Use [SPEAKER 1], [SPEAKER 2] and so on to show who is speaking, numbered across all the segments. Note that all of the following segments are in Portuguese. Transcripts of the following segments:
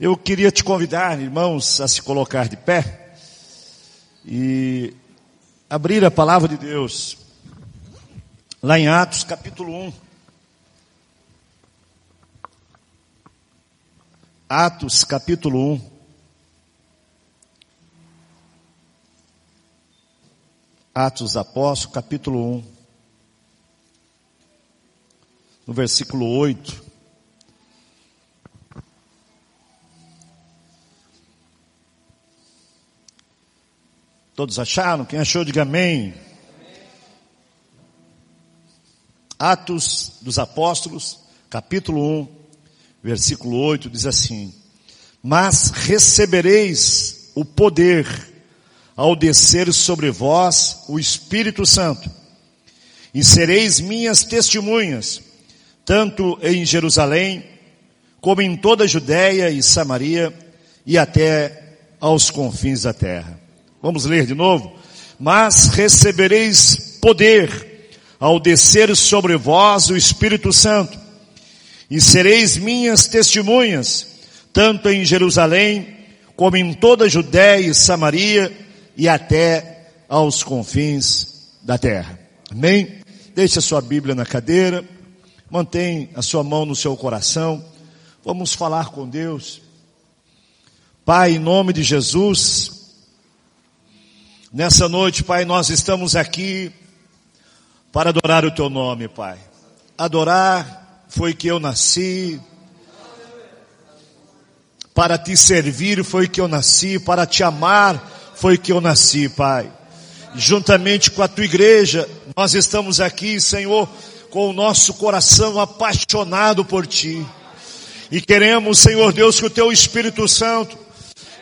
[SPEAKER 1] Eu queria te convidar, irmãos, a se colocar de pé e abrir a palavra de Deus lá em Atos capítulo 1. Atos capítulo 1. Atos Apóstolos, capítulo 1, no versículo 8. Todos acharam? Quem achou, diga amém. Atos dos Apóstolos, capítulo 1, versículo 8, diz assim: Mas recebereis o poder ao descer sobre vós o Espírito Santo, e sereis minhas testemunhas, tanto em Jerusalém, como em toda a Judéia e Samaria, e até aos confins da terra. Vamos ler de novo? Mas recebereis poder ao descer sobre vós o Espírito Santo, e sereis minhas testemunhas, tanto em Jerusalém, como em toda a Judéia e Samaria, e até aos confins da terra. Amém? Deixe a sua Bíblia na cadeira, mantém a sua mão no seu coração. Vamos falar com Deus. Pai, em nome de Jesus, nessa noite, Pai, nós estamos aqui para adorar o Teu nome, Pai. Adorar foi que eu nasci, para te servir foi que eu nasci, para te amar foi que eu nasci, Pai. Juntamente com a tua igreja, nós estamos aqui, Senhor, com o nosso coração apaixonado por ti. E queremos, Senhor Deus, que o teu Espírito Santo,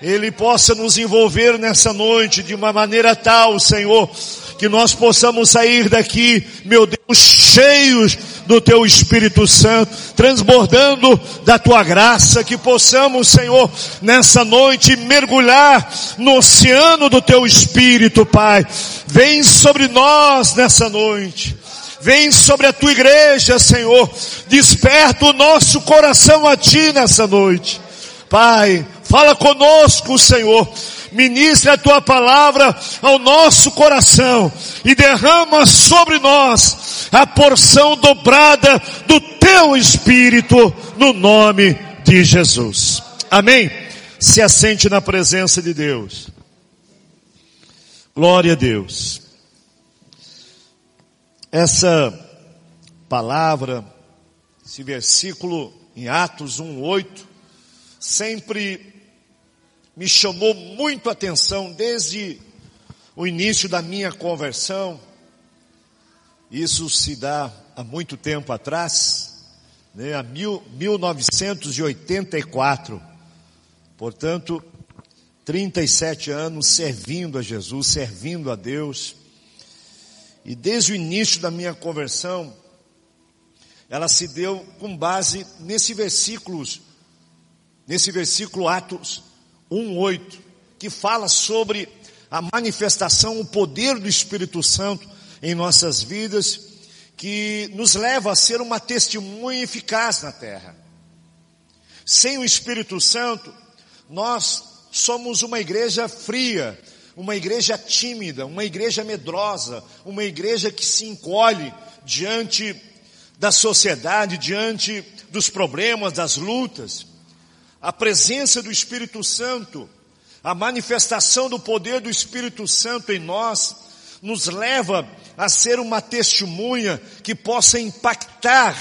[SPEAKER 1] ele possa nos envolver nessa noite de uma maneira tal, Senhor, que nós possamos sair daqui, meu Deus, cheios do teu Espírito Santo, transbordando da tua graça, que possamos, Senhor, nessa noite mergulhar no oceano do teu Espírito, Pai. Vem sobre nós nessa noite. Vem sobre a tua igreja, Senhor. Desperta o nosso coração a ti nessa noite. Pai, fala conosco, Senhor ministre a tua palavra ao nosso coração e derrama sobre nós a porção dobrada do teu espírito no nome de Jesus. Amém. Se assente na presença de Deus. Glória a Deus. Essa palavra, esse versículo em Atos 1:8 sempre me chamou muito a atenção desde o início da minha conversão. Isso se dá há muito tempo atrás, né, a mil, 1984. Portanto, 37 anos servindo a Jesus, servindo a Deus. E desde o início da minha conversão, ela se deu com base nesse versículo, nesse versículo Atos 1:8, que fala sobre a manifestação, o poder do Espírito Santo em nossas vidas, que nos leva a ser uma testemunha eficaz na terra. Sem o Espírito Santo, nós somos uma igreja fria, uma igreja tímida, uma igreja medrosa, uma igreja que se encolhe diante da sociedade, diante dos problemas, das lutas a presença do Espírito Santo, a manifestação do poder do Espírito Santo em nós, nos leva a ser uma testemunha que possa impactar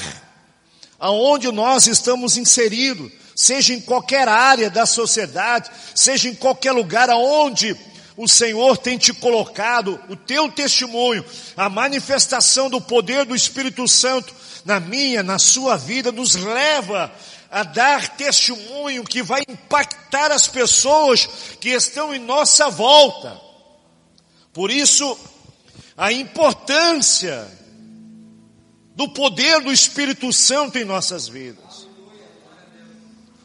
[SPEAKER 1] aonde nós estamos inseridos, seja em qualquer área da sociedade, seja em qualquer lugar aonde o Senhor tem te colocado, o teu testemunho, a manifestação do poder do Espírito Santo na minha, na sua vida, nos leva a dar testemunho que vai impactar as pessoas que estão em nossa volta. Por isso, a importância do poder do Espírito Santo em nossas vidas.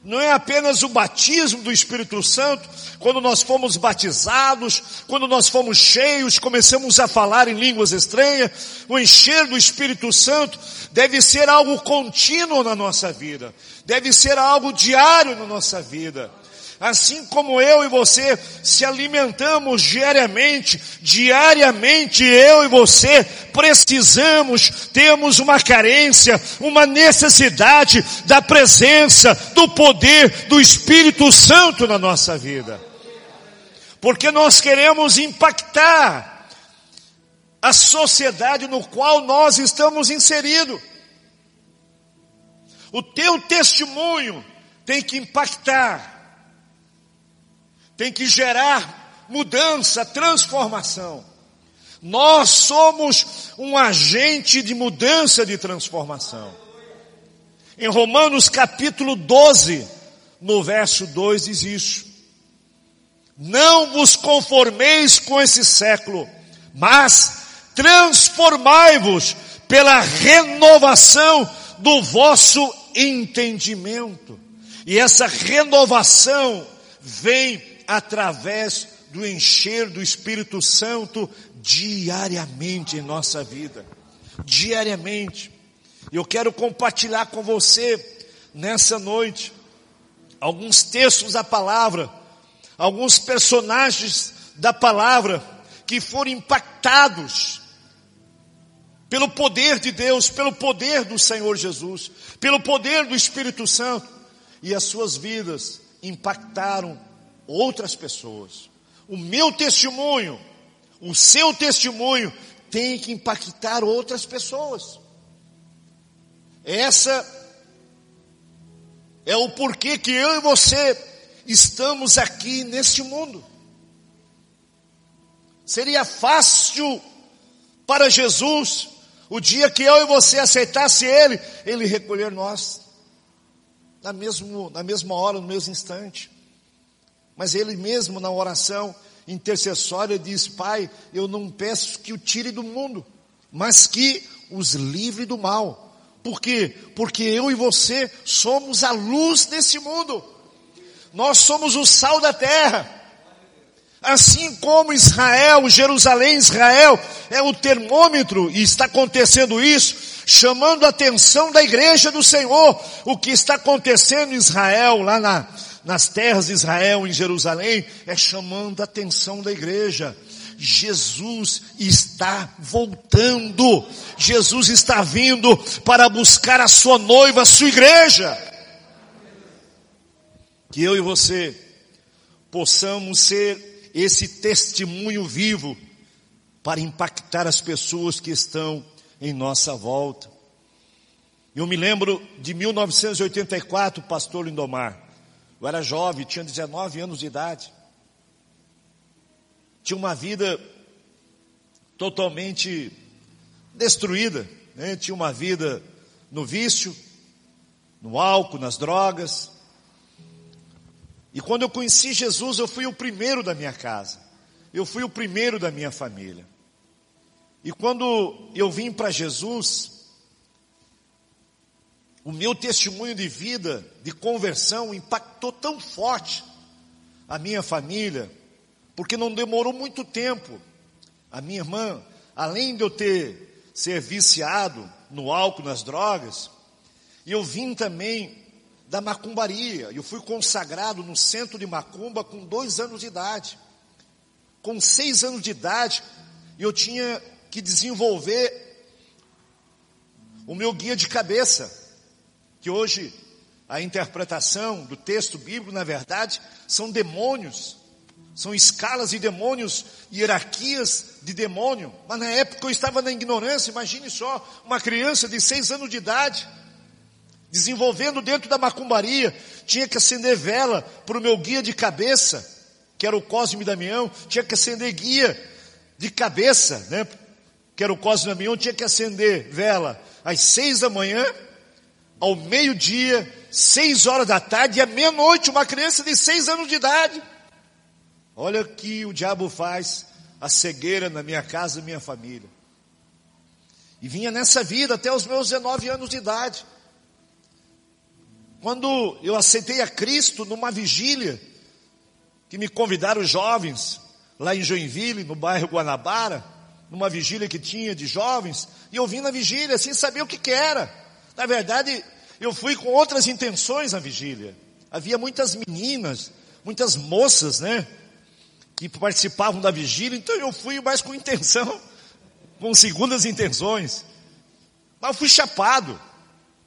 [SPEAKER 1] Não é apenas o batismo do Espírito Santo, quando nós fomos batizados, quando nós fomos cheios, começamos a falar em línguas estranhas, o encher do Espírito Santo deve ser algo contínuo na nossa vida, deve ser algo diário na nossa vida. Assim como eu e você se alimentamos diariamente, diariamente eu e você precisamos, temos uma carência, uma necessidade da presença, do poder do Espírito Santo na nossa vida. Porque nós queremos impactar a sociedade no qual nós estamos inseridos. O teu testemunho tem que impactar tem que gerar mudança, transformação. Nós somos um agente de mudança, de transformação. Em Romanos capítulo 12, no verso 2 diz isso. Não vos conformeis com esse século, mas transformai-vos pela renovação do vosso entendimento. E essa renovação vem através do encher do Espírito Santo diariamente em nossa vida. Diariamente. Eu quero compartilhar com você nessa noite alguns textos da palavra, alguns personagens da palavra que foram impactados pelo poder de Deus, pelo poder do Senhor Jesus, pelo poder do Espírito Santo, e as suas vidas impactaram outras pessoas. O meu testemunho, o seu testemunho tem que impactar outras pessoas. Essa é o porquê que eu e você estamos aqui neste mundo. Seria fácil para Jesus, o dia que eu e você aceitasse Ele, Ele recolher nós, na, mesmo, na mesma hora, no mesmo instante. Mas ele mesmo na oração intercessória diz: Pai, eu não peço que o tire do mundo, mas que os livre do mal. Por quê? Porque eu e você somos a luz desse mundo. Nós somos o sal da terra. Assim como Israel, Jerusalém, Israel é o termômetro, e está acontecendo isso, chamando a atenção da igreja do Senhor, o que está acontecendo em Israel, lá na, nas terras de Israel, em Jerusalém, é chamando a atenção da igreja. Jesus está voltando. Jesus está vindo para buscar a sua noiva, a sua igreja. Que eu e você possamos ser esse testemunho vivo para impactar as pessoas que estão em nossa volta. Eu me lembro de 1984, pastor Lindomar. Eu era jovem, tinha 19 anos de idade. Tinha uma vida totalmente destruída. Né? Tinha uma vida no vício, no álcool, nas drogas. E quando eu conheci Jesus, eu fui o primeiro da minha casa. Eu fui o primeiro da minha família. E quando eu vim para Jesus, o meu testemunho de vida, de conversão, impactou tão forte a minha família, porque não demorou muito tempo. A minha irmã, além de eu ter ser viciado no álcool, nas drogas, eu vim também da macumbaria. Eu fui consagrado no centro de macumba com dois anos de idade. Com seis anos de idade, eu tinha que desenvolver o meu guia de cabeça que hoje a interpretação do texto bíblico, na verdade, são demônios, são escalas de demônios, hierarquias de demônio. Mas na época eu estava na ignorância, imagine só, uma criança de seis anos de idade, desenvolvendo dentro da macumbaria, tinha que acender vela para o meu guia de cabeça, que era o Cosme Damião, tinha que acender guia de cabeça, né? Que era o Cosme Damião, tinha que acender vela às seis da manhã ao meio-dia, seis horas da tarde e à meia-noite, uma criança de seis anos de idade. Olha que o diabo faz, a cegueira na minha casa e minha família. E vinha nessa vida até os meus 19 anos de idade. Quando eu aceitei a Cristo numa vigília, que me convidaram os jovens, lá em Joinville, no bairro Guanabara, numa vigília que tinha de jovens, e eu vim na vigília sem saber o que, que era. Na verdade, eu fui com outras intenções na vigília. Havia muitas meninas, muitas moças, né? Que participavam da vigília, então eu fui mais com intenção, com segundas intenções. Mas eu fui chapado.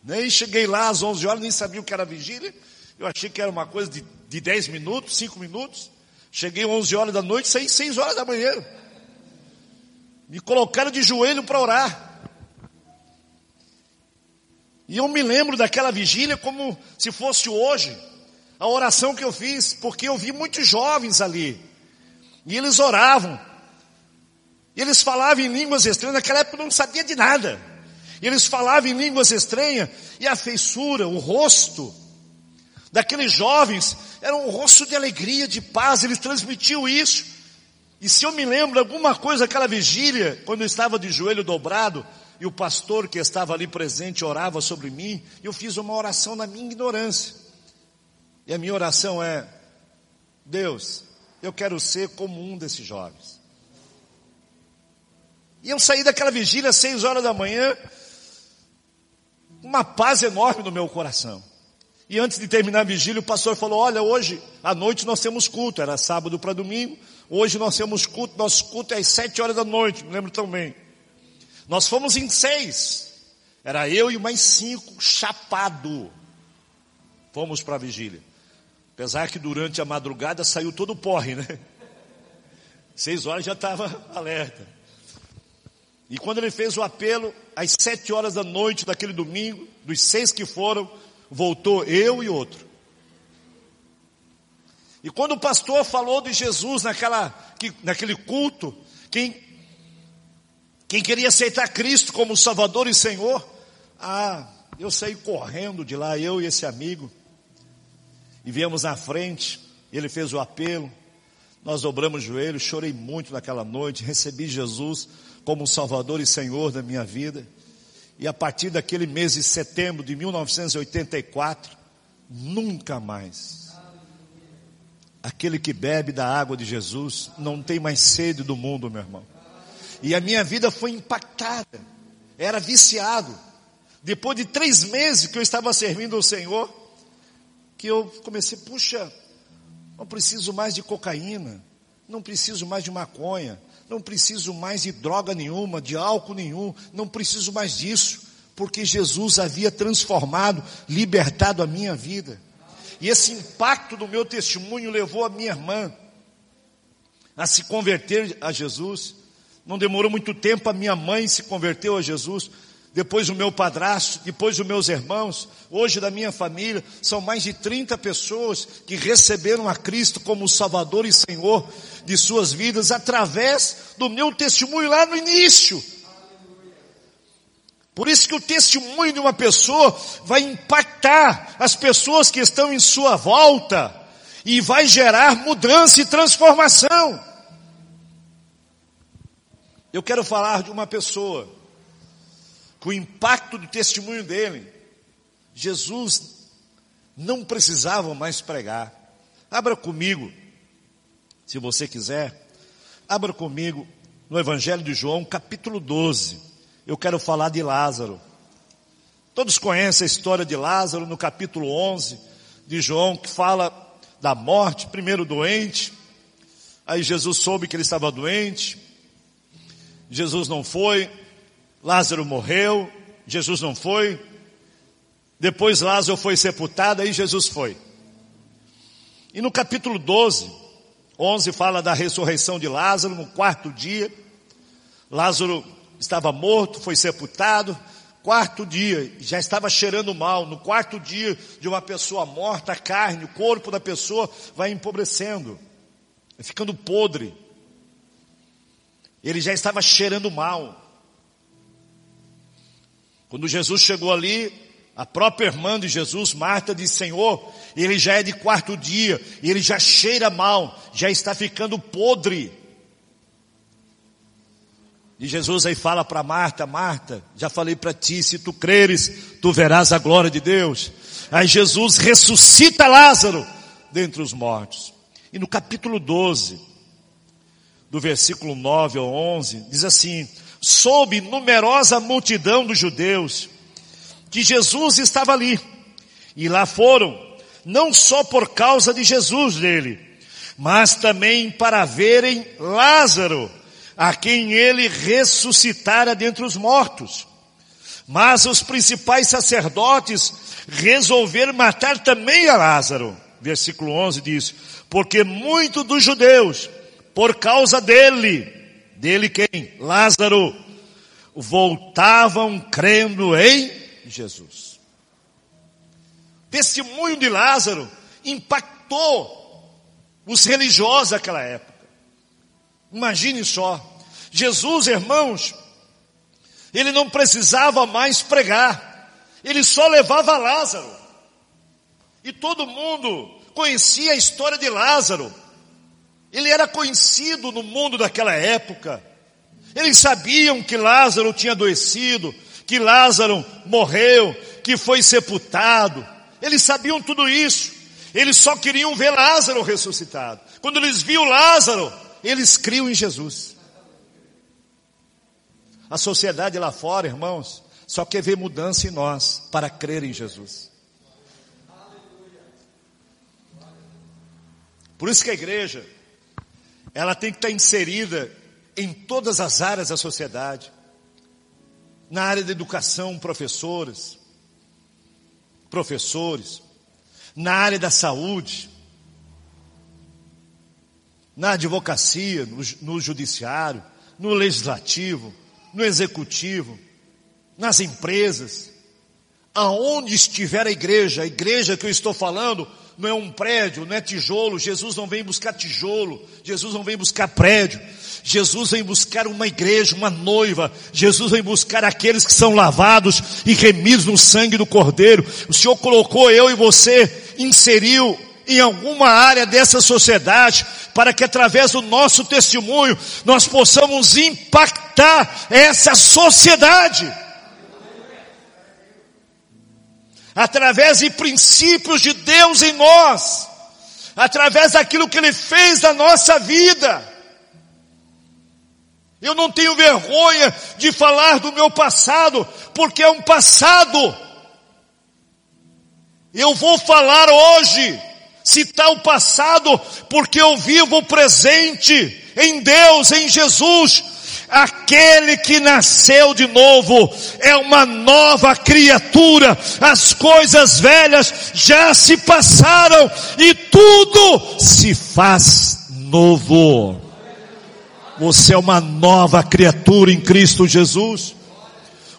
[SPEAKER 1] Né? E cheguei lá às 11 horas, nem sabia o que era vigília. Eu achei que era uma coisa de, de 10 minutos, 5 minutos. Cheguei 11 horas da noite, saí 6 horas da manhã. Me colocaram de joelho para orar. E eu me lembro daquela vigília como se fosse hoje, a oração que eu fiz, porque eu vi muitos jovens ali. E eles oravam. E eles falavam em línguas estranhas, naquela época eu não sabia de nada. E eles falavam em línguas estranhas, e a feiçura, o rosto daqueles jovens era um rosto de alegria, de paz, eles transmitiam isso. E se eu me lembro alguma coisa daquela vigília, quando eu estava de joelho dobrado, e o pastor que estava ali presente orava sobre mim, eu fiz uma oração na minha ignorância. E a minha oração é: Deus, eu quero ser como um desses jovens. E eu saí daquela vigília às seis horas da manhã, uma paz enorme no meu coração. E antes de terminar a vigília, o pastor falou: Olha, hoje à noite nós temos culto, era sábado para domingo. Hoje nós temos culto, nosso culto é às sete horas da noite, me lembro também. Nós fomos em seis. Era eu e mais cinco, chapado. Fomos para a vigília. Apesar que durante a madrugada saiu todo o porre, né? Seis horas já estava alerta. E quando ele fez o apelo, às sete horas da noite daquele domingo, dos seis que foram, voltou eu e outro. E quando o pastor falou de Jesus naquela, naquele culto, quem quem queria aceitar Cristo como Salvador e Senhor, ah, eu saí correndo de lá, eu e esse amigo, e viemos na frente, ele fez o apelo, nós dobramos o joelho, chorei muito naquela noite, recebi Jesus como Salvador e Senhor da minha vida, e a partir daquele mês de setembro de 1984, nunca mais. Aquele que bebe da água de Jesus não tem mais sede do mundo, meu irmão. E a minha vida foi impactada. Era viciado. Depois de três meses que eu estava servindo ao Senhor, que eu comecei, puxa, não preciso mais de cocaína, não preciso mais de maconha, não preciso mais de droga nenhuma, de álcool nenhum, não preciso mais disso, porque Jesus havia transformado, libertado a minha vida. E esse impacto do meu testemunho levou a minha irmã a se converter a Jesus. Não demorou muito tempo, a minha mãe se converteu a Jesus, depois o meu padrasto, depois os meus irmãos, hoje da minha família, são mais de 30 pessoas que receberam a Cristo como Salvador e Senhor de suas vidas através do meu testemunho lá no início. Por isso que o testemunho de uma pessoa vai impactar as pessoas que estão em sua volta e vai gerar mudança e transformação. Eu quero falar de uma pessoa, com o impacto do testemunho dele, Jesus não precisava mais pregar. Abra comigo, se você quiser, abra comigo no Evangelho de João, capítulo 12. Eu quero falar de Lázaro. Todos conhecem a história de Lázaro no capítulo 11 de João, que fala da morte, primeiro doente, aí Jesus soube que ele estava doente, Jesus não foi, Lázaro morreu, Jesus não foi, depois Lázaro foi sepultado, aí Jesus foi. E no capítulo 12, 11 fala da ressurreição de Lázaro, no quarto dia, Lázaro estava morto, foi sepultado, quarto dia, já estava cheirando mal, no quarto dia de uma pessoa morta, a carne, o corpo da pessoa vai empobrecendo, ficando podre. Ele já estava cheirando mal. Quando Jesus chegou ali, a própria irmã de Jesus, Marta, disse: Senhor, ele já é de quarto dia, ele já cheira mal, já está ficando podre. E Jesus aí fala para Marta, Marta, já falei para ti, se tu creres, tu verás a glória de Deus. Aí Jesus ressuscita Lázaro dentre os mortos. E no capítulo 12, do versículo 9 ao 11, diz assim: Soube numerosa multidão dos judeus que Jesus estava ali. E lá foram, não só por causa de Jesus dele, mas também para verem Lázaro, a quem ele ressuscitara dentre os mortos. Mas os principais sacerdotes resolveram matar também a Lázaro. Versículo 11 diz, porque muitos dos judeus, por causa dele, dele quem? Lázaro, voltavam crendo em Jesus. Testemunho de Lázaro impactou os religiosos daquela época. Imagine só, Jesus, irmãos, ele não precisava mais pregar, ele só levava Lázaro. E todo mundo conhecia a história de Lázaro. Ele era conhecido no mundo daquela época. Eles sabiam que Lázaro tinha adoecido, que Lázaro morreu, que foi sepultado. Eles sabiam tudo isso. Eles só queriam ver Lázaro ressuscitado. Quando eles viam Lázaro, eles criam em Jesus. A sociedade lá fora, irmãos, só quer ver mudança em nós para crer em Jesus. Por isso que a igreja, ela tem que estar inserida em todas as áreas da sociedade. Na área da educação, professores, professores, na área da saúde, na advocacia, no, no judiciário, no legislativo, no executivo, nas empresas, aonde estiver a igreja, a igreja que eu estou falando, não é um prédio, não é tijolo. Jesus não vem buscar tijolo. Jesus não vem buscar prédio. Jesus vem buscar uma igreja, uma noiva. Jesus vem buscar aqueles que são lavados e remidos no sangue do Cordeiro. O Senhor colocou eu e você, inseriu em alguma área dessa sociedade, para que através do nosso testemunho nós possamos impactar essa sociedade. Através de princípios de Deus em nós, através daquilo que Ele fez na nossa vida. Eu não tenho vergonha de falar do meu passado, porque é um passado. Eu vou falar hoje, citar o passado, porque eu vivo o presente em Deus, em Jesus, Aquele que nasceu de novo é uma nova criatura. As coisas velhas já se passaram e tudo se faz novo. Você é uma nova criatura em Cristo Jesus.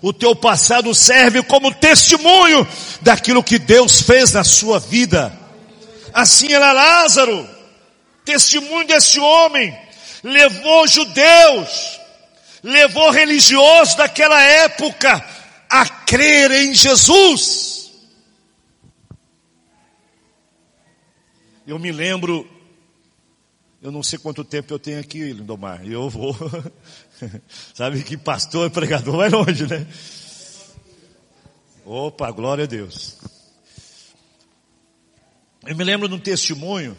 [SPEAKER 1] O teu passado serve como testemunho daquilo que Deus fez na sua vida. Assim era Lázaro, testemunho desse homem, levou judeus, levou religiosos daquela época a crer em Jesus. Eu me lembro, eu não sei quanto tempo eu tenho aqui, Lindomar, eu vou, sabe que pastor pregador vai longe, né? Opa, glória a Deus. Eu me lembro de um testemunho,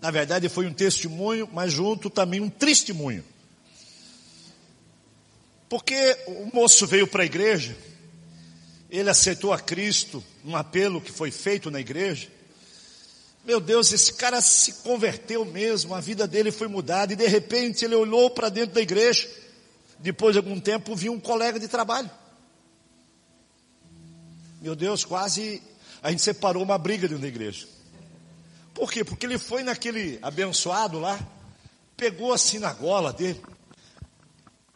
[SPEAKER 1] na verdade foi um testemunho, mas junto também um testemunho. Porque o moço veio para a igreja, ele aceitou a Cristo, um apelo que foi feito na igreja. Meu Deus, esse cara se converteu mesmo, a vida dele foi mudada, e de repente ele olhou para dentro da igreja. Depois de algum tempo, viu um colega de trabalho. Meu Deus, quase a gente separou uma briga dentro da igreja. Por quê? Porque ele foi naquele abençoado lá, pegou assim na gola dele,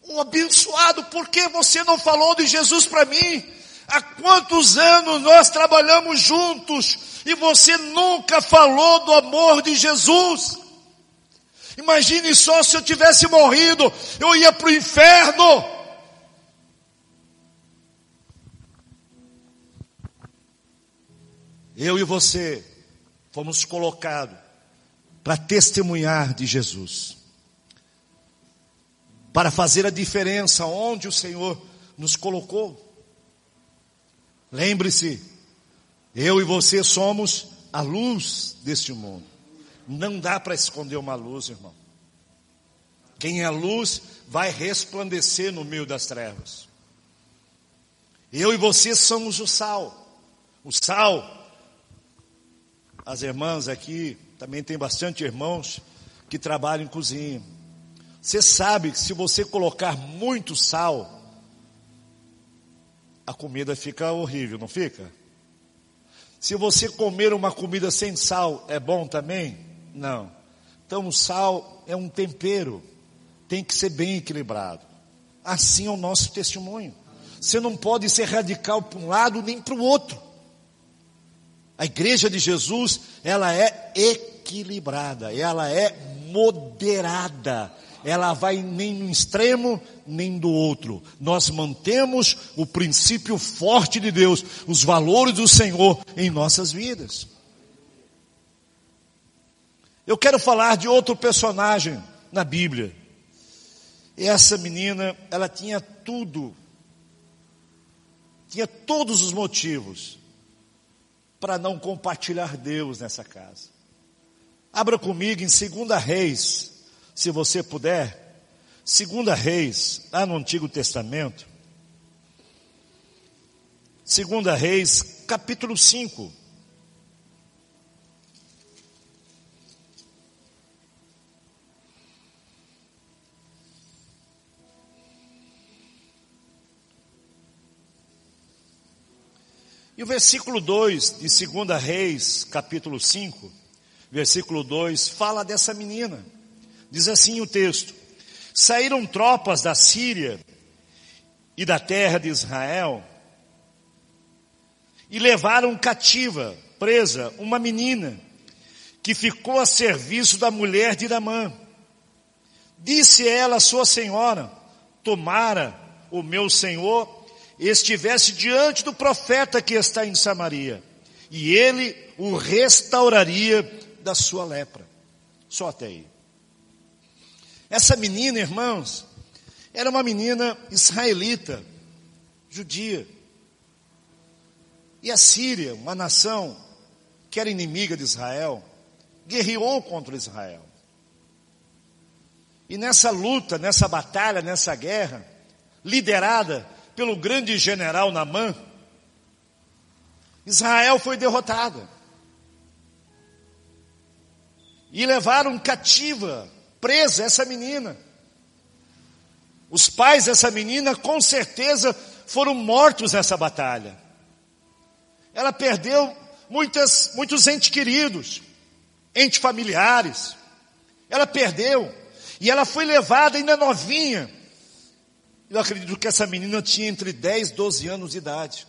[SPEAKER 1] um abençoado, por que você não falou de Jesus para mim? Há quantos anos nós trabalhamos juntos e você nunca falou do amor de Jesus? Imagine só se eu tivesse morrido, eu ia para o inferno. Eu e você fomos colocados para testemunhar de Jesus para fazer a diferença onde o Senhor nos colocou. Lembre-se, Eu e você somos a luz deste mundo. Não dá para esconder uma luz, irmão. Quem é luz vai resplandecer no meio das trevas. Eu e você somos o sal. O sal. As irmãs aqui, também tem bastante irmãos que trabalham em cozinha. Você sabe que se você colocar muito sal, a comida fica horrível, não fica? Se você comer uma comida sem sal, é bom também? Não. Então o sal é um tempero, tem que ser bem equilibrado. Assim é o nosso testemunho. Você não pode ser radical para um lado nem para o outro. A igreja de Jesus, ela é equilibrada, ela é moderada ela vai nem no extremo nem do outro. Nós mantemos o princípio forte de Deus, os valores do Senhor em nossas vidas. Eu quero falar de outro personagem na Bíblia. Essa menina, ela tinha tudo, tinha todos os motivos para não compartilhar Deus nessa casa. Abra comigo em 2 Reis, se você puder, Segunda Reis, lá no Antigo Testamento, Segunda Reis, capítulo 5. E o versículo 2 de 2 Reis, capítulo 5, versículo 2, fala dessa menina. Diz assim o texto: Saíram tropas da Síria e da terra de Israel e levaram cativa, presa, uma menina que ficou a serviço da mulher de Ramã. Disse ela à sua senhora: Tomara o meu senhor estivesse diante do profeta que está em Samaria, e ele o restauraria da sua lepra. Só até aí. Essa menina, irmãos, era uma menina israelita, judia. E a Síria, uma nação que era inimiga de Israel, guerreou contra Israel. E nessa luta, nessa batalha, nessa guerra, liderada pelo grande general Namã, Israel foi derrotada. E levaram cativa presa essa menina. Os pais dessa menina com certeza foram mortos nessa batalha. Ela perdeu muitas, muitos entes queridos, entes familiares. Ela perdeu. E ela foi levada ainda novinha. Eu acredito que essa menina tinha entre 10 e 12 anos de idade.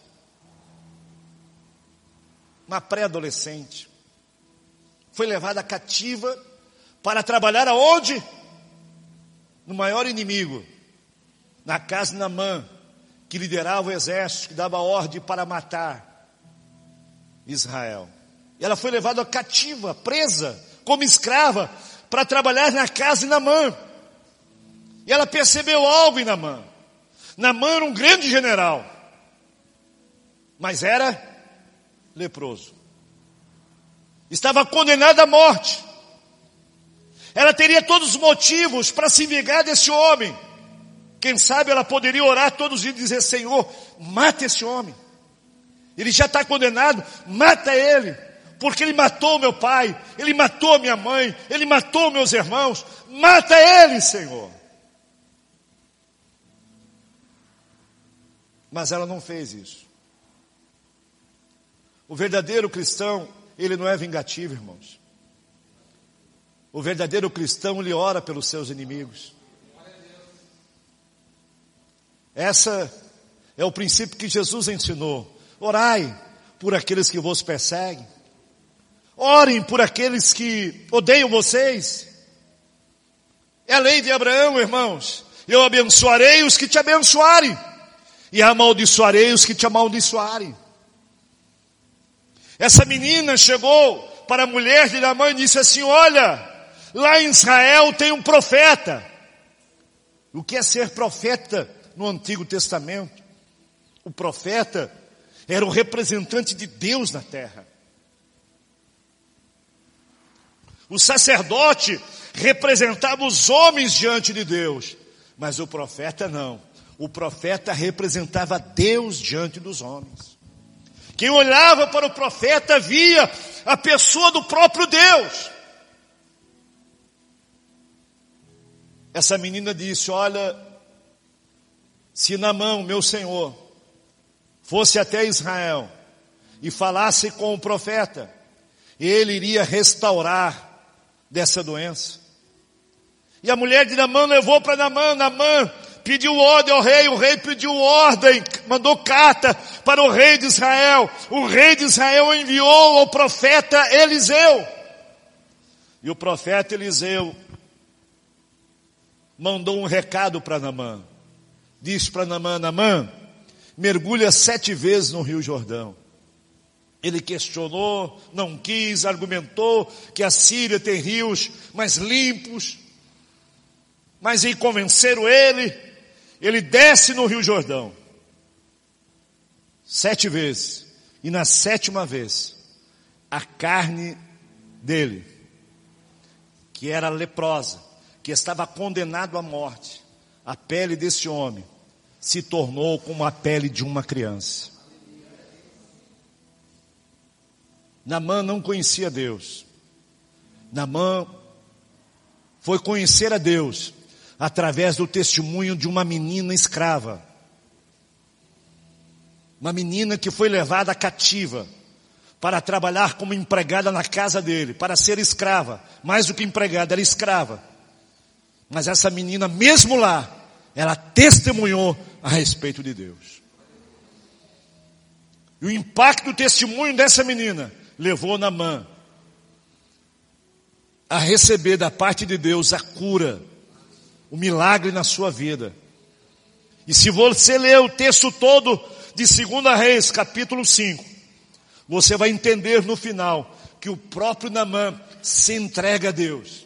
[SPEAKER 1] Uma pré-adolescente. Foi levada cativa para trabalhar aonde? No maior inimigo, na casa de Namã, que liderava o exército, que dava ordem para matar Israel. E ela foi levada cativa, presa, como escrava, para trabalhar na casa de Namã. E ela percebeu algo em Namã. Namã era um grande general, mas era leproso. Estava condenado à morte. Ela teria todos os motivos para se vingar desse homem. Quem sabe ela poderia orar todos os dias e dizer: Senhor, mata esse homem. Ele já está condenado, mata ele. Porque ele matou meu pai, ele matou minha mãe, ele matou meus irmãos. Mata ele, Senhor. Mas ela não fez isso. O verdadeiro cristão, ele não é vingativo, irmãos. O verdadeiro cristão lhe ora pelos seus inimigos. Essa é o princípio que Jesus ensinou. Orai por aqueles que vos perseguem. Orem por aqueles que odeiam vocês. É a lei de Abraão, irmãos. Eu abençoarei os que te abençoarem, e amaldiçoarei os que te amaldiçoarem. Essa menina chegou para a mulher de Namã e disse assim: Olha, Lá em Israel tem um profeta. O que é ser profeta no Antigo Testamento? O profeta, era o representante de Deus na terra. O sacerdote representava os homens diante de Deus, mas o profeta não. O profeta representava Deus diante dos homens. Quem olhava para o profeta via a pessoa do próprio Deus. Essa menina disse: Olha, se na mão, meu senhor, fosse até Israel e falasse com o profeta, ele iria restaurar dessa doença. E a mulher de Namã levou para Namã, Namã pediu ordem ao rei, o rei pediu ordem, mandou carta para o rei de Israel. O rei de Israel enviou ao profeta Eliseu. E o profeta Eliseu mandou um recado para Namã. Disse para Namã, Namã, mergulha sete vezes no Rio Jordão. Ele questionou, não quis, argumentou que a Síria tem rios mais limpos, mas em convenceram ele, ele desce no Rio Jordão. Sete vezes. E na sétima vez, a carne dele, que era leprosa, que estava condenado à morte, a pele desse homem, se tornou como a pele de uma criança. Namã não conhecia Deus. Namã foi conhecer a Deus através do testemunho de uma menina escrava. Uma menina que foi levada cativa para trabalhar como empregada na casa dele, para ser escrava, mais do que empregada, era escrava. Mas essa menina, mesmo lá, ela testemunhou a respeito de Deus. E o impacto do testemunho dessa menina levou Namã a receber da parte de Deus a cura, o milagre na sua vida. E se você ler o texto todo de 2 Reis, capítulo 5, você vai entender no final que o próprio Namã se entrega a Deus.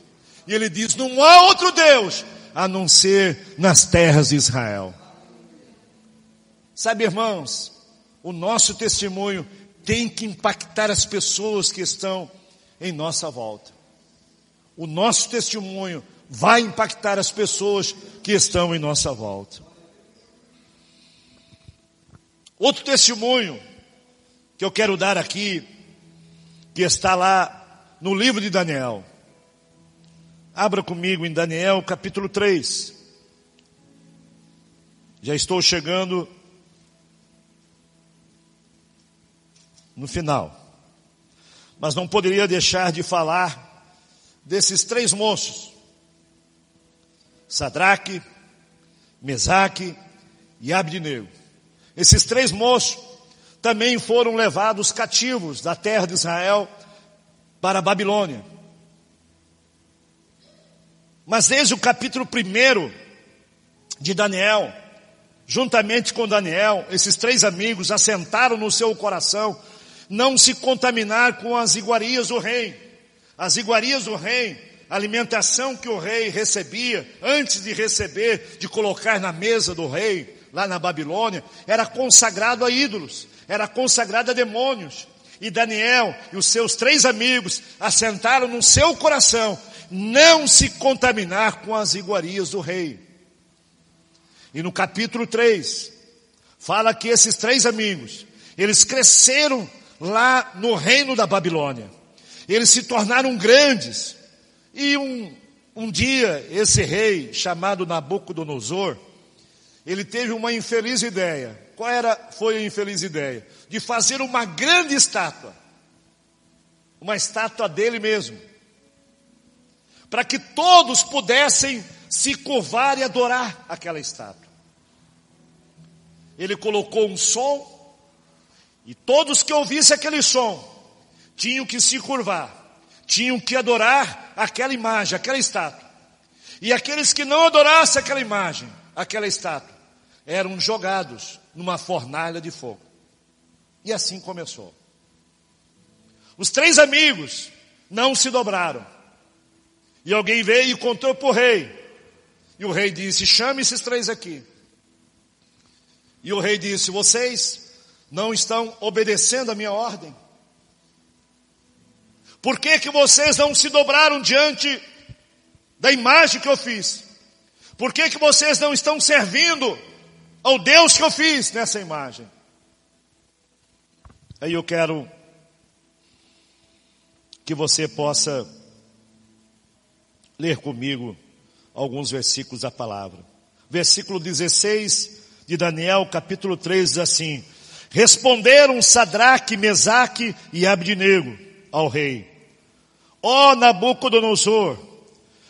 [SPEAKER 1] E ele diz: Não há outro Deus a não ser nas terras de Israel. Sabe, irmãos, o nosso testemunho tem que impactar as pessoas que estão em nossa volta. O nosso testemunho vai impactar as pessoas que estão em nossa volta. Outro testemunho que eu quero dar aqui, que está lá no livro de Daniel. Abra comigo em Daniel capítulo 3. Já estou chegando no final. Mas não poderia deixar de falar desses três moços. Sadraque, Mesaque e Abdinego. Esses três moços também foram levados cativos da terra de Israel para a Babilônia. Mas desde o capítulo 1 de Daniel, juntamente com Daniel, esses três amigos assentaram no seu coração não se contaminar com as iguarias do rei. As iguarias do rei, a alimentação que o rei recebia, antes de receber, de colocar na mesa do rei, lá na Babilônia, era consagrado a ídolos, era consagrado a demônios. E Daniel e os seus três amigos assentaram no seu coração não se contaminar com as iguarias do rei. E no capítulo 3, fala que esses três amigos, eles cresceram lá no reino da Babilônia. Eles se tornaram grandes. E um, um dia, esse rei, chamado Nabucodonosor, ele teve uma infeliz ideia. Qual era, foi a infeliz ideia? De fazer uma grande estátua. Uma estátua dele mesmo. Para que todos pudessem se curvar e adorar aquela estátua. Ele colocou um som e todos que ouvissem aquele som tinham que se curvar, tinham que adorar aquela imagem, aquela estátua. E aqueles que não adorassem aquela imagem, aquela estátua, eram jogados numa fornalha de fogo. E assim começou. Os três amigos não se dobraram. E alguém veio e contou para o rei. E o rei disse: chame esses três aqui. E o rei disse: vocês não estão obedecendo a minha ordem? Por que, que vocês não se dobraram diante da imagem que eu fiz? Por que, que vocês não estão servindo ao Deus que eu fiz nessa imagem? Aí eu quero que você possa ler comigo alguns versículos da palavra. Versículo 16 de Daniel, capítulo 3, diz assim: Responderam Sadraque, Mesaque e Abdinego ao rei: Ó oh, Nabucodonosor,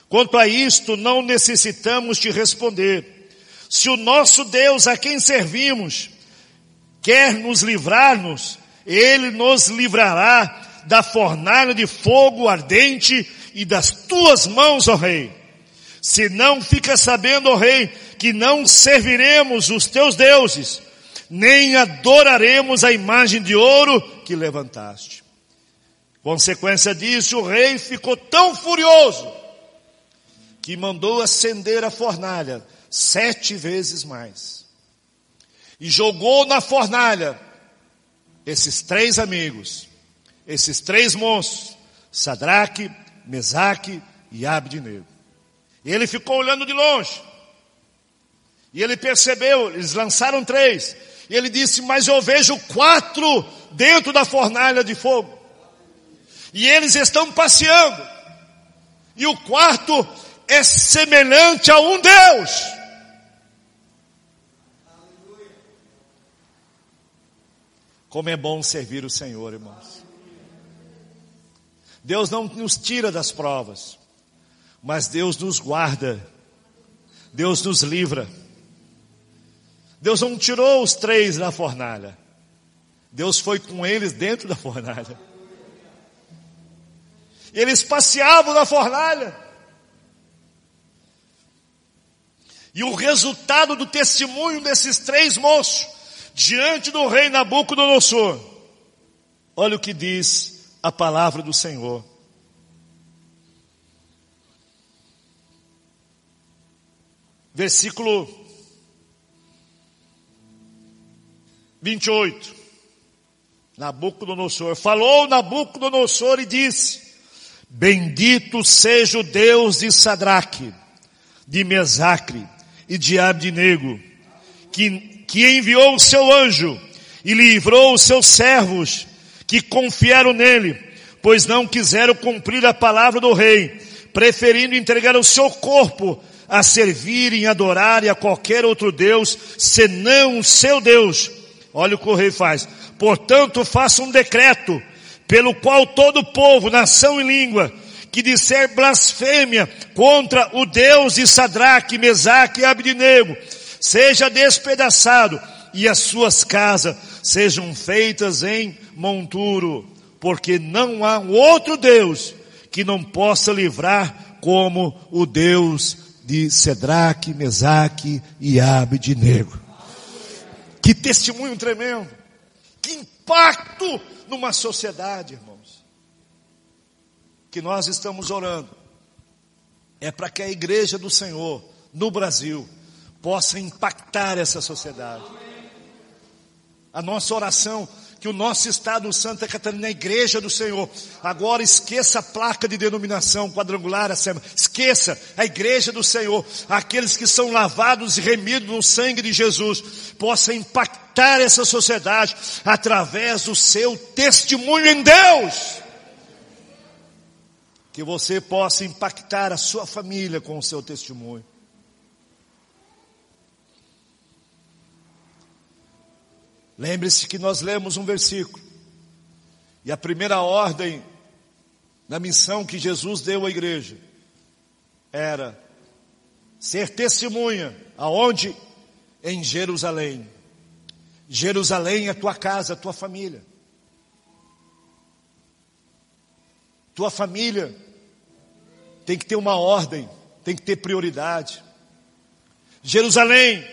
[SPEAKER 1] quanto a isto não necessitamos te responder. Se o nosso Deus a quem servimos quer nos livrar-nos, ele nos livrará da fornalha de fogo ardente e das tuas mãos, ó rei. Se não fica sabendo, ó rei, que não serviremos os teus deuses, nem adoraremos a imagem de ouro que levantaste. Consequência disso, o rei ficou tão furioso que mandou acender a fornalha sete vezes mais. E jogou na fornalha esses três amigos, esses três monstros, Sadraque, Mesaque e Abdinego. E ele ficou olhando de longe. E ele percebeu, eles lançaram três. E ele disse, mas eu vejo quatro dentro da fornalha de fogo. E eles estão passeando. E o quarto é semelhante a um Deus. Como é bom servir o Senhor, irmãos. Deus não nos tira das provas, mas Deus nos guarda, Deus nos livra. Deus não tirou os três da fornalha, Deus foi com eles dentro da fornalha. Eles passeavam na fornalha. E o resultado do testemunho desses três moços diante do rei Nabucodonosor. Olha o que diz a palavra do Senhor. Versículo 28. Nabucodonosor. Falou Nabucodonosor e disse: Bendito seja o Deus de Sadraque, de Mesacre e de Abdinego, que que enviou o seu anjo e livrou os seus servos que confiaram nele, pois não quiseram cumprir a palavra do rei, preferindo entregar o seu corpo a servir e adorar a qualquer outro Deus, senão o seu Deus. Olha o que o rei faz. Portanto, faça um decreto, pelo qual todo povo, nação e língua, que disser blasfêmia contra o Deus de Sadraque, Mesaque e Abdinego, seja despedaçado e as suas casas sejam feitas em monturo, porque não há outro Deus que não possa livrar como o Deus de Sedraque, Mesaque e Abednego. Que testemunho tremendo! Que impacto numa sociedade, irmãos. Que nós estamos orando. É para que a igreja do Senhor no Brasil possa impactar essa sociedade. A nossa oração, que o nosso Estado Santa Catarina, a igreja do Senhor, agora esqueça a placa de denominação quadrangular, esqueça a igreja do Senhor, aqueles que são lavados e remidos no sangue de Jesus, possa impactar essa sociedade através do seu testemunho em Deus. Que você possa impactar a sua família com o seu testemunho. Lembre-se que nós lemos um versículo. E a primeira ordem na missão que Jesus deu à igreja era ser testemunha aonde? Em Jerusalém. Jerusalém é tua casa, tua família. Tua família tem que ter uma ordem, tem que ter prioridade. Jerusalém,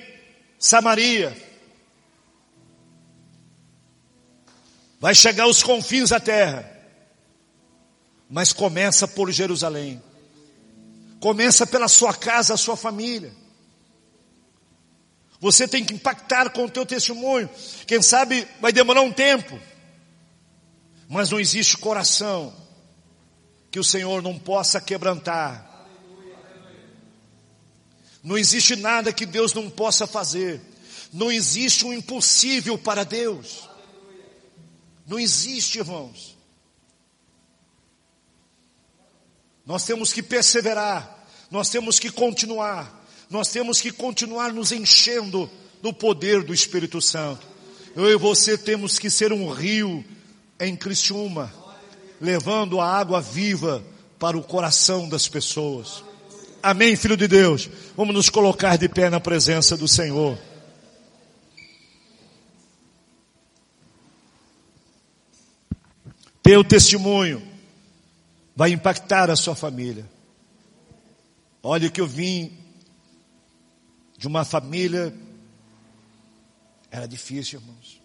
[SPEAKER 1] Samaria, vai chegar aos confins da terra, mas começa por Jerusalém, começa pela sua casa, a sua família. Você tem que impactar com o teu testemunho. Quem sabe vai demorar um tempo. Mas não existe coração que o Senhor não possa quebrantar. Não existe nada que Deus não possa fazer. Não existe um impossível para Deus. Não existe, irmãos. Nós temos que perseverar, nós temos que continuar, nós temos que continuar nos enchendo do poder do Espírito Santo. Eu e você temos que ser um rio em Criciúma, levando a água viva para o coração das pessoas. Amém, filho de Deus. Vamos nos colocar de pé na presença do Senhor. Teu testemunho vai impactar a sua família. Olha que eu vim de uma família, era difícil, irmãos.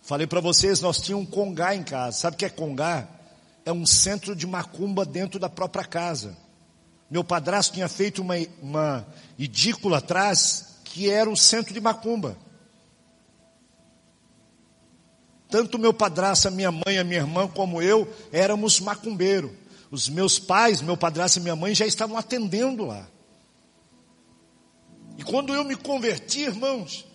[SPEAKER 1] Falei para vocês, nós tínhamos um congá em casa. Sabe o que é congá? É um centro de macumba dentro da própria casa. Meu padrasto tinha feito uma, uma edícula atrás que era o centro de macumba. Tanto meu padrasto, a minha mãe, a minha irmã, como eu, éramos macumbeiro. Os meus pais, meu padrasto e minha mãe já estavam atendendo lá. E quando eu me converti, irmãos,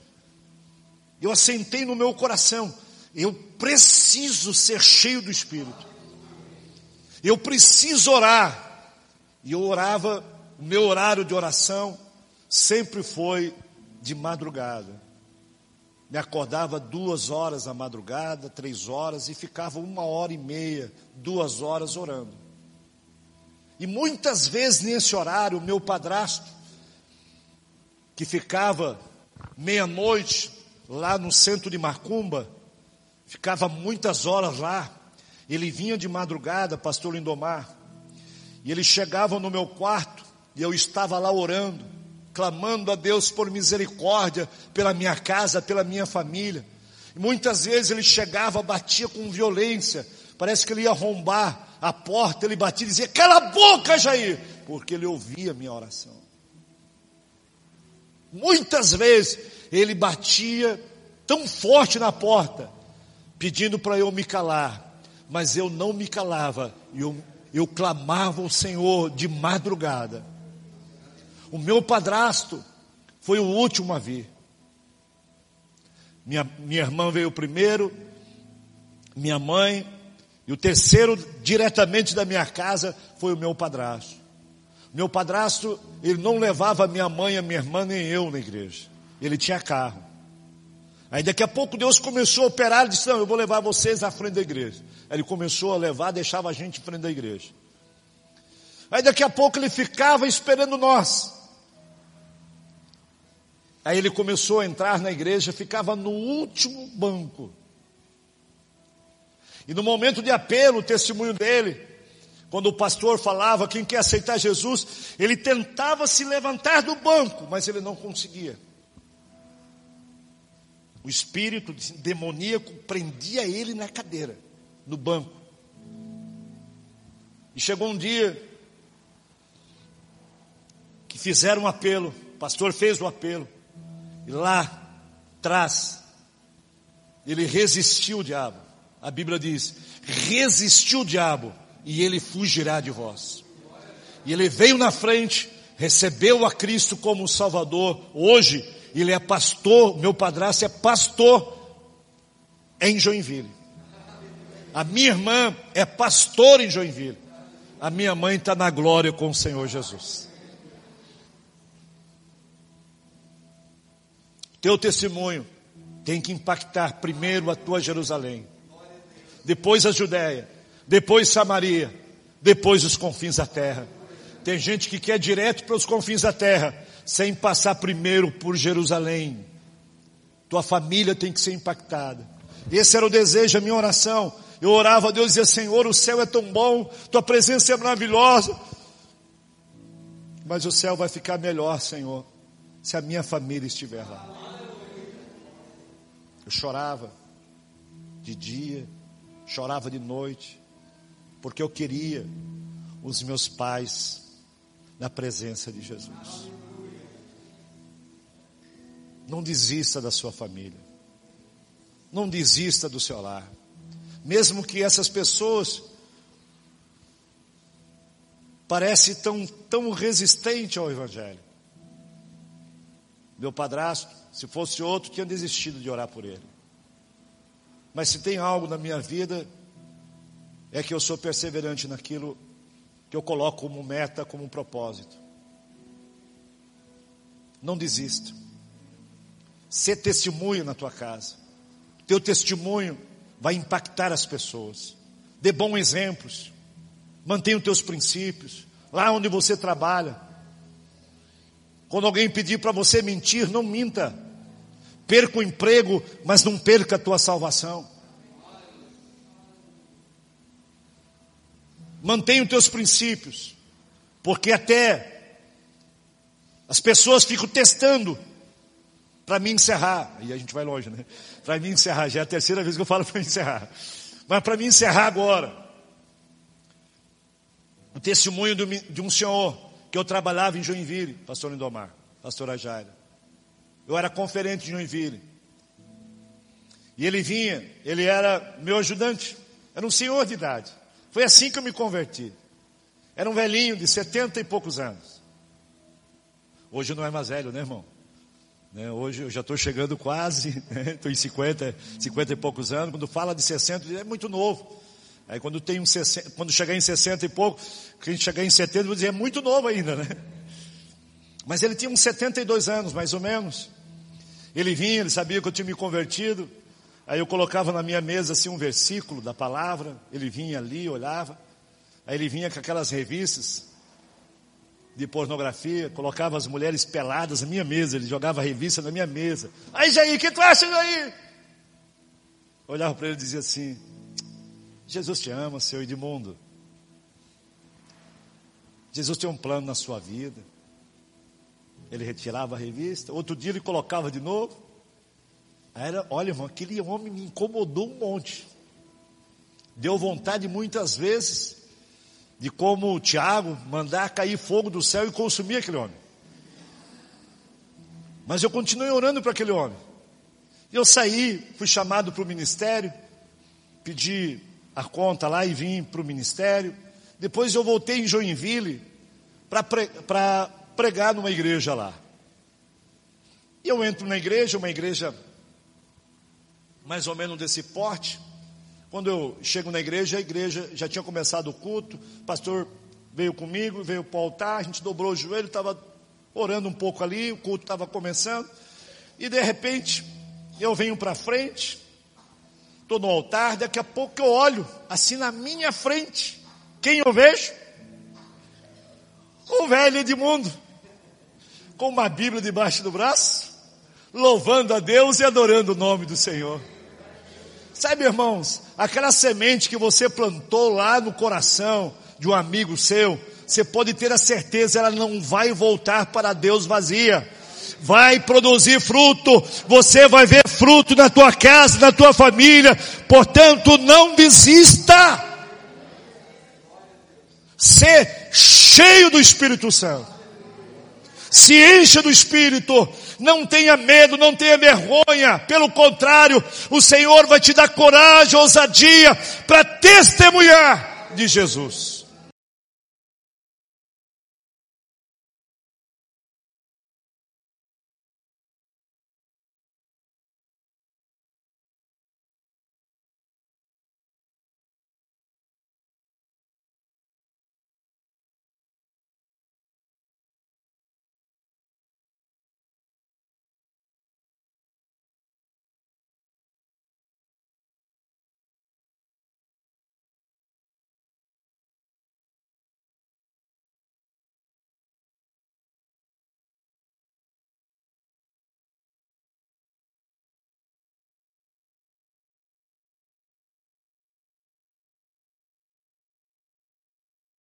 [SPEAKER 1] eu assentei no meu coração, eu preciso ser cheio do Espírito. Eu preciso orar. E eu orava, o meu horário de oração sempre foi de madrugada. Me acordava duas horas na madrugada, três horas, e ficava uma hora e meia, duas horas orando. E muitas vezes nesse horário, o meu padrasto, que ficava meia-noite lá no centro de Macumba, ficava muitas horas lá. Ele vinha de madrugada, pastor Lindomar, e ele chegava no meu quarto e eu estava lá orando, clamando a Deus por misericórdia pela minha casa, pela minha família. E muitas vezes ele chegava, batia com violência, parece que ele ia arrombar a porta, ele batia e dizia: Cala a boca, Jair, porque ele ouvia a minha oração. Muitas vezes ele batia tão forte na porta pedindo para eu me calar, mas eu não me calava, eu, eu clamava ao Senhor de madrugada. O meu padrasto foi o último a vir. Minha, minha irmã veio primeiro, minha mãe, e o terceiro, diretamente da minha casa, foi o meu padrasto. Meu padrasto, ele não levava minha mãe, a minha irmã, nem eu na igreja. Ele tinha carro. Aí daqui a pouco Deus começou a operar, ele disse, não, eu vou levar vocês à frente da igreja. Aí ele começou a levar, deixava a gente em frente da igreja. Aí daqui a pouco ele ficava esperando nós. Aí ele começou a entrar na igreja, ficava no último banco. E no momento de apelo, o testemunho dele, quando o pastor falava quem quer aceitar Jesus, ele tentava se levantar do banco, mas ele não conseguia. O espírito demoníaco prendia ele na cadeira, no banco. E chegou um dia que fizeram um apelo, o pastor fez o apelo, e lá atrás, ele resistiu o diabo. A Bíblia diz: resistiu o diabo e ele fugirá de vós. E ele veio na frente, recebeu a Cristo como Salvador. Hoje ele é pastor, meu padrasto é pastor em Joinville. A minha irmã é pastor em Joinville. A minha mãe está na glória com o Senhor Jesus. Teu testemunho tem que impactar primeiro a tua Jerusalém, depois a Judéia, depois Samaria, depois os confins da terra. Tem gente que quer direto para os confins da terra, sem passar primeiro por Jerusalém. Tua família tem que ser impactada. Esse era o desejo, a minha oração. Eu orava a Deus e dizia, Senhor, o céu é tão bom, tua presença é maravilhosa. Mas o céu vai ficar melhor, Senhor, se a minha família estiver lá. Eu chorava de dia, chorava de noite, porque eu queria os meus pais na presença de Jesus. Não desista da sua família. Não desista do seu lar. Mesmo que essas pessoas parecem tão, tão resistentes ao Evangelho. Meu padrasto, se fosse outro, tinha desistido de orar por ele. Mas se tem algo na minha vida, é que eu sou perseverante naquilo que eu coloco como meta, como um propósito. Não desista. Ser testemunho na tua casa. Teu testemunho vai impactar as pessoas. Dê bons exemplos. Mantenha os teus princípios. Lá onde você trabalha. Quando alguém pedir para você mentir, não minta. Perca o emprego, mas não perca a tua salvação. Mantenha os teus princípios, porque até as pessoas ficam testando para me encerrar. E a gente vai longe, né? Para me encerrar, já é a terceira vez que eu falo para encerrar. Mas para me encerrar agora, o testemunho de um senhor que eu trabalhava em Joinville, pastor Lindomar, pastora Jaira. Eu era conferente de Joinville. E ele vinha, ele era meu ajudante, era um senhor de idade. Foi assim que eu me converti. Era um velhinho de setenta e poucos anos. Hoje não é mais velho, né, irmão? Né, hoje eu já estou chegando quase, estou né, em 50, 50 e poucos anos. Quando fala de 60, é muito novo. Aí quando tem um 60, quando chegar em 60 e pouco, quando chegar em 70, vou dizer, é muito novo ainda, né? Mas ele tinha uns 72 anos, mais ou menos. Ele vinha, ele sabia que eu tinha me convertido. Aí eu colocava na minha mesa assim um versículo da palavra. Ele vinha ali, olhava. Aí ele vinha com aquelas revistas de pornografia, colocava as mulheres peladas na minha mesa. Ele jogava a revista na minha mesa. Aí, Jair, o que tu acha, Jair? olhava para ele e dizia assim: Jesus te ama, seu Edmundo. Jesus tem um plano na sua vida. Ele retirava a revista, outro dia ele colocava de novo. Aí era, olha, irmão, aquele homem me incomodou um monte. Deu vontade muitas vezes de como o Tiago mandar cair fogo do céu e consumir aquele homem. Mas eu continuei orando para aquele homem. Eu saí, fui chamado para o ministério, pedi a conta lá e vim para o ministério. Depois eu voltei em Joinville para pregar numa igreja lá. E eu entro na igreja, uma igreja mais ou menos desse porte. Quando eu chego na igreja, a igreja já tinha começado o culto, o pastor veio comigo, veio para o altar, a gente dobrou o joelho, estava orando um pouco ali, o culto estava começando, e de repente eu venho para frente, estou no altar, daqui a pouco eu olho, assim na minha frente, quem eu vejo? O velho Edmundo com uma Bíblia debaixo do braço, louvando a Deus e adorando o nome do Senhor. Sabe, irmãos, aquela semente que você plantou lá no coração de um amigo seu, você pode ter a certeza, ela não vai voltar para Deus vazia. Vai produzir fruto, você vai ver fruto na tua casa, na tua família, portanto não desista. Ser cheio do Espírito Santo se encha do Espírito, não tenha medo, não tenha vergonha, pelo contrário, o Senhor vai te dar coragem, ousadia para testemunhar de Jesus.